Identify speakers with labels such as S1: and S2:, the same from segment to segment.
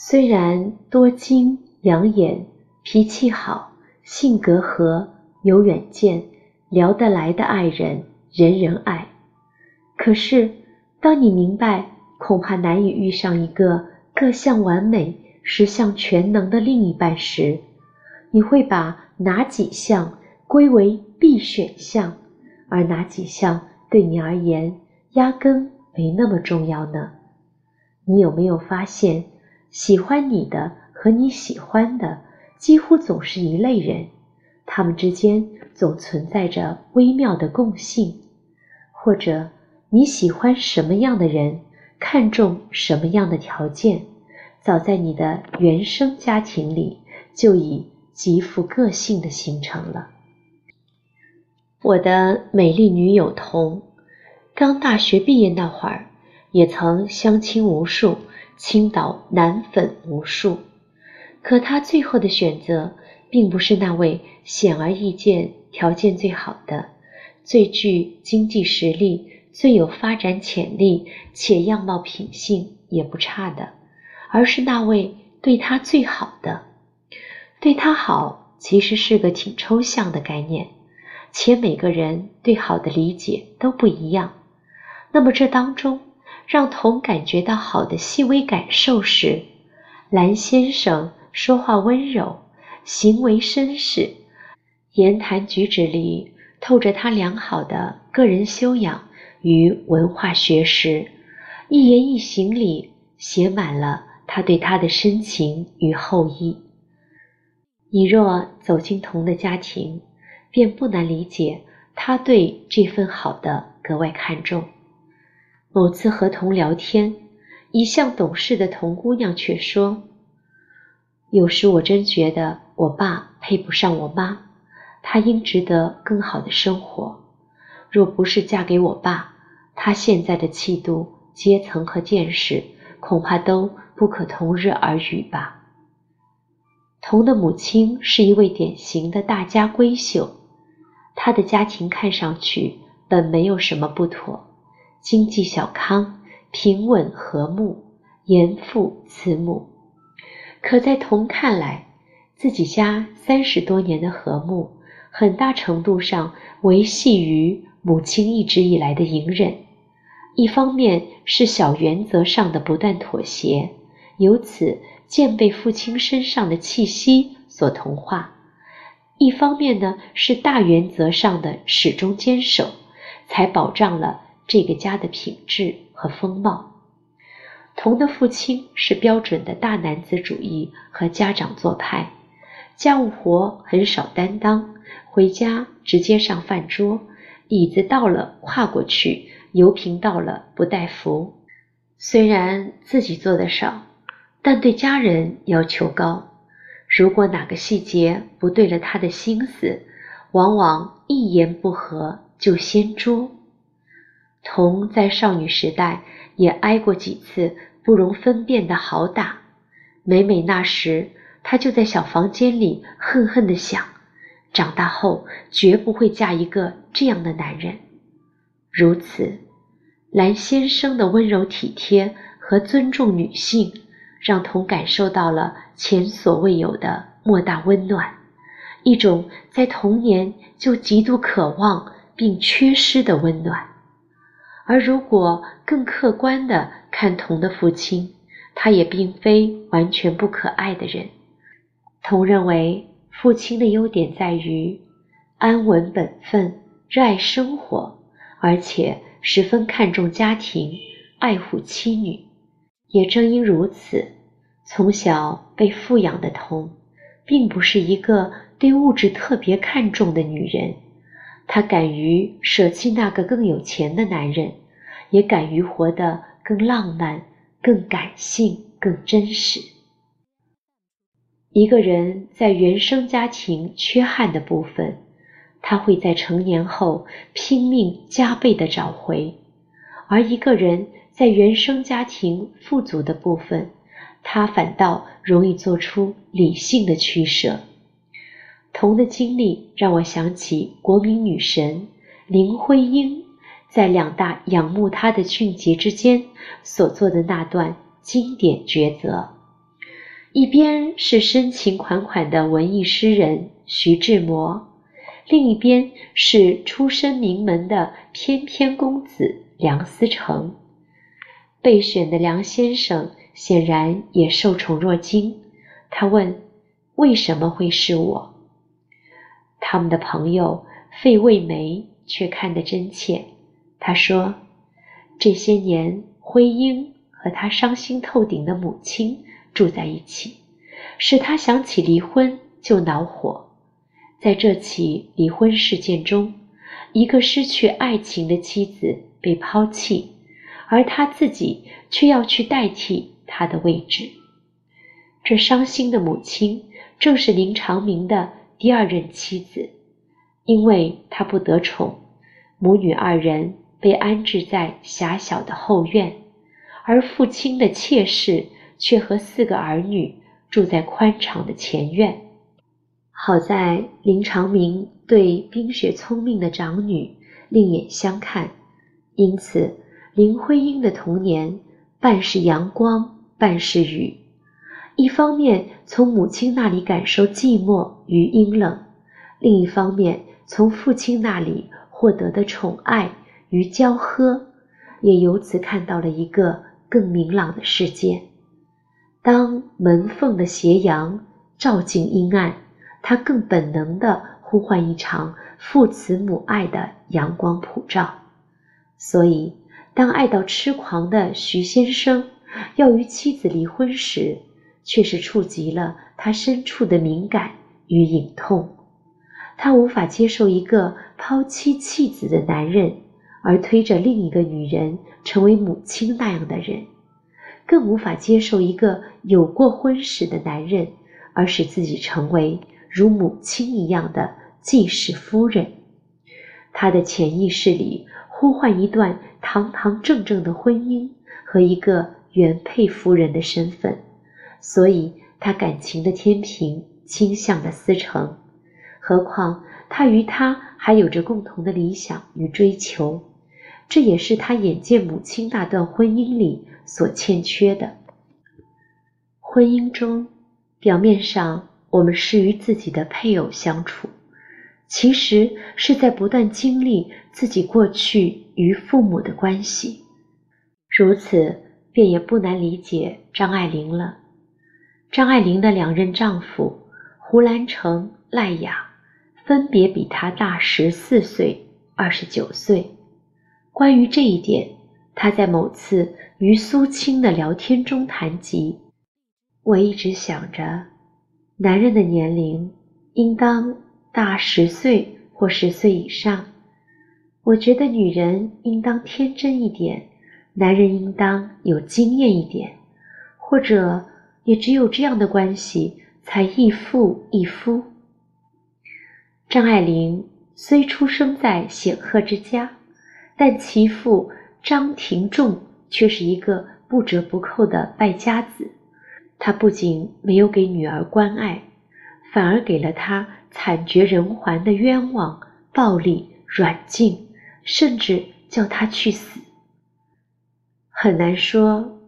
S1: 虽然多金、养眼、脾气好、性格和、有远见、聊得来的爱人，人人爱。可是，当你明白恐怕难以遇上一个各项完美、十项全能的另一半时，你会把哪几项归为必选项，而哪几项对你而言压根没那么重要呢？你有没有发现，喜欢你的和你喜欢的几乎总是一类人，他们之间总存在着微妙的共性，或者你喜欢什么样的人，看重什么样的条件，早在你的原生家庭里就已。极富个性的形成了。我的美丽女友童，刚大学毕业那会儿，也曾相亲无数，倾倒男粉无数。可他最后的选择，并不是那位显而易见条件最好的、最具经济实力、最有发展潜力且样貌品性也不差的，而是那位对他最好的。对他好其实是个挺抽象的概念，且每个人对好的理解都不一样。那么这当中让童感觉到好的细微感受时：蓝先生说话温柔，行为绅士，言谈举止里透着他良好的个人修养与文化学识，一言一行里写满了他对他的深情与厚意。你若走进童的家庭，便不难理解他对这份好的格外看重。某次和童聊天，一向懂事的童姑娘却说：“有时我真觉得我爸配不上我妈，她应值得更好的生活。若不是嫁给我爸，她现在的气度、阶层和见识，恐怕都不可同日而语吧。”童的母亲是一位典型的大家闺秀，她的家庭看上去本没有什么不妥，经济小康，平稳和睦，严父慈母。可在童看来，自己家三十多年的和睦，很大程度上维系于母亲一直以来的隐忍。一方面是小原则上的不断妥协，由此。渐被父亲身上的气息所同化，一方面呢是大原则上的始终坚守，才保障了这个家的品质和风貌。童的父亲是标准的大男子主义和家长做派，家务活很少担当，回家直接上饭桌，椅子到了跨过去，油瓶到了不带扶。虽然自己做的少。但对家人要求高，如果哪个细节不对了他的心思，往往一言不合就掀桌。童在少女时代也挨过几次不容分辨的好打，每每那时，她就在小房间里恨恨地想：长大后绝不会嫁一个这样的男人。如此，蓝先生的温柔体贴和尊重女性。让童感受到了前所未有的莫大温暖，一种在童年就极度渴望并缺失的温暖。而如果更客观地看童的父亲，他也并非完全不可爱的人。童认为父亲的优点在于安稳本分、热爱生活，而且十分看重家庭、爱护妻女。也正因如此，从小被富养的童，并不是一个对物质特别看重的女人。她敢于舍弃那个更有钱的男人，也敢于活得更浪漫、更感性、更真实。一个人在原生家庭缺憾的部分，他会在成年后拼命加倍的找回；而一个人，在原生家庭富足的部分，他反倒容易做出理性的取舍。童的经历让我想起国民女神林徽因在两大仰慕她的俊杰之间所做的那段经典抉择。一边是深情款款的文艺诗人徐志摩，另一边是出身名门的翩翩公子梁思成。备选的梁先生显然也受宠若惊。他问：“为什么会是我？”他们的朋友费慰梅却看得真切。他说：“这些年，徽英和他伤心透顶的母亲住在一起，使他想起离婚就恼火。在这起离婚事件中，一个失去爱情的妻子被抛弃。”而他自己却要去代替他的位置，这伤心的母亲正是林长民的第二任妻子，因为他不得宠，母女二人被安置在狭小的后院，而父亲的妾室却和四个儿女住在宽敞的前院。好在林长民对冰雪聪明的长女另眼相看，因此。林徽因的童年半是阳光，半是雨。一方面从母亲那里感受寂寞与阴冷，另一方面从父亲那里获得的宠爱与娇呵，也由此看到了一个更明朗的世界。当门缝的斜阳照进阴暗，他更本能地呼唤一场父慈母爱的阳光普照。所以。当爱到痴狂的徐先生要与妻子离婚时，却是触及了他深处的敏感与隐痛。他无法接受一个抛妻弃子的男人，而推着另一个女人成为母亲那样的人，更无法接受一个有过婚史的男人，而使自己成为如母亲一样的继室夫人。他的潜意识里。呼唤一段堂堂正正的婚姻和一个原配夫人的身份，所以他感情的天平倾向的思成。何况他与他还有着共同的理想与追求，这也是他眼见母亲那段婚姻里所欠缺的。婚姻中，表面上我们是与自己的配偶相处。其实是在不断经历自己过去与父母的关系，如此便也不难理解张爱玲了。张爱玲的两任丈夫胡兰成、赖雅，分别比她大十四岁、二十九岁。关于这一点，他在某次与苏青的聊天中谈及：“我一直想着，男人的年龄应当。”大十岁或十岁以上，我觉得女人应当天真一点，男人应当有经验一点，或者也只有这样的关系才一夫一夫。张爱玲虽出生在显赫之家，但其父张廷仲却是一个不折不扣的败家子。他不仅没有给女儿关爱，反而给了她。惨绝人寰的冤枉、暴力、软禁，甚至叫她去死。很难说，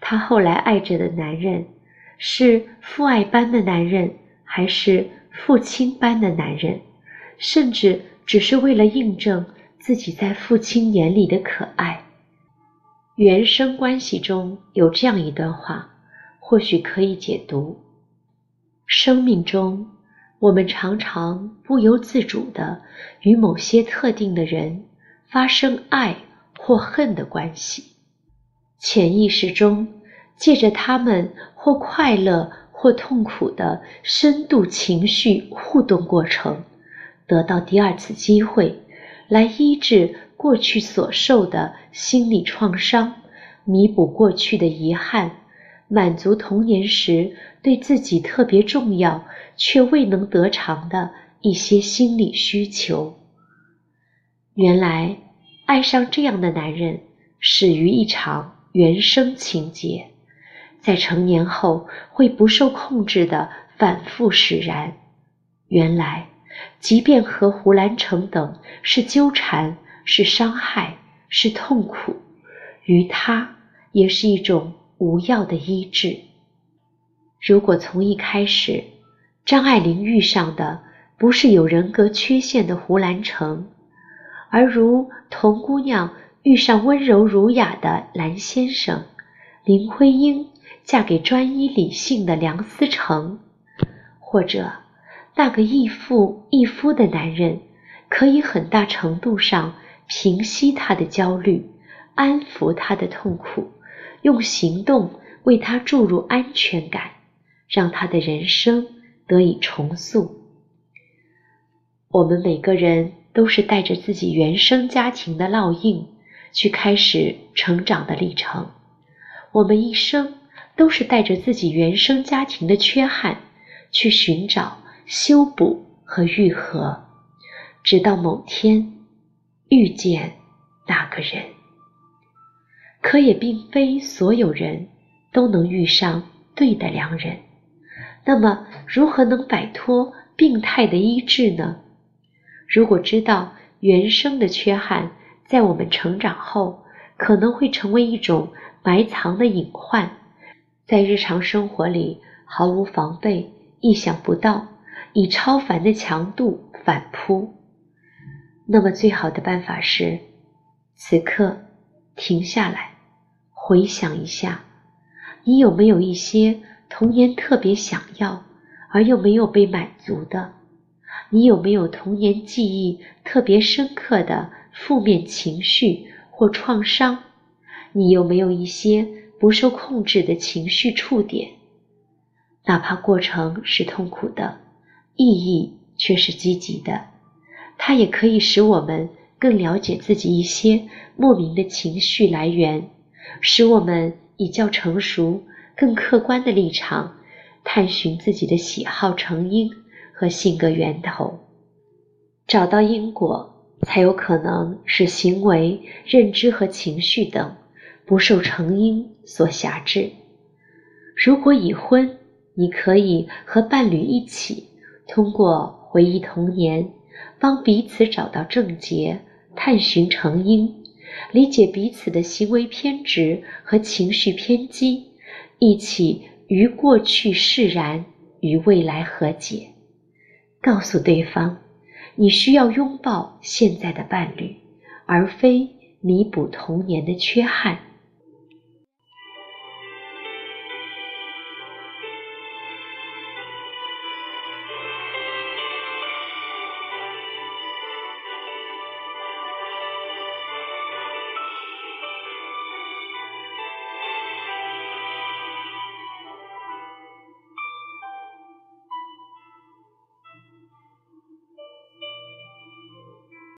S1: 他后来爱着的男人是父爱般的男人，还是父亲般的男人，甚至只是为了印证自己在父亲眼里的可爱。原生关系中有这样一段话，或许可以解读：生命中。我们常常不由自主地与某些特定的人发生爱或恨的关系，潜意识中借着他们或快乐或痛苦的深度情绪互动过程，得到第二次机会，来医治过去所受的心理创伤，弥补过去的遗憾。满足童年时对自己特别重要却未能得偿的一些心理需求。原来，爱上这样的男人始于一场原生情结，在成年后会不受控制的反复使然。原来，即便和胡兰成等是纠缠，是伤害，是痛苦，于他也是一种。无药的医治。如果从一开始，张爱玲遇上的不是有人格缺陷的胡兰成，而如童姑娘遇上温柔儒雅的蓝先生，林徽因嫁给专一理性的梁思成，或者那个义父义夫的男人，可以很大程度上平息她的焦虑，安抚她的痛苦，用行动为她注入安全感，让她的人生。得以重塑。我们每个人都是带着自己原生家庭的烙印去开始成长的历程，我们一生都是带着自己原生家庭的缺憾去寻找修补和愈合，直到某天遇见那个人。可也并非所有人都能遇上对的良人。那么，如何能摆脱病态的医治呢？如果知道原生的缺憾在我们成长后可能会成为一种埋藏的隐患，在日常生活里毫无防备、意想不到，以超凡的强度反扑，那么最好的办法是此刻停下来，回想一下，你有没有一些。童年特别想要而又没有被满足的，你有没有童年记忆特别深刻的负面情绪或创伤？你有没有一些不受控制的情绪触点？哪怕过程是痛苦的，意义却是积极的，它也可以使我们更了解自己一些莫名的情绪来源，使我们以较成熟。更客观的立场，探寻自己的喜好成因和性格源头，找到因果，才有可能使行为、认知和情绪等不受成因所辖制。如果已婚，你可以和伴侣一起，通过回忆童年，帮彼此找到症结，探寻成因，理解彼此的行为偏执和情绪偏激。一起与过去释然，与未来和解，告诉对方，你需要拥抱现在的伴侣，而非弥补童年的缺憾。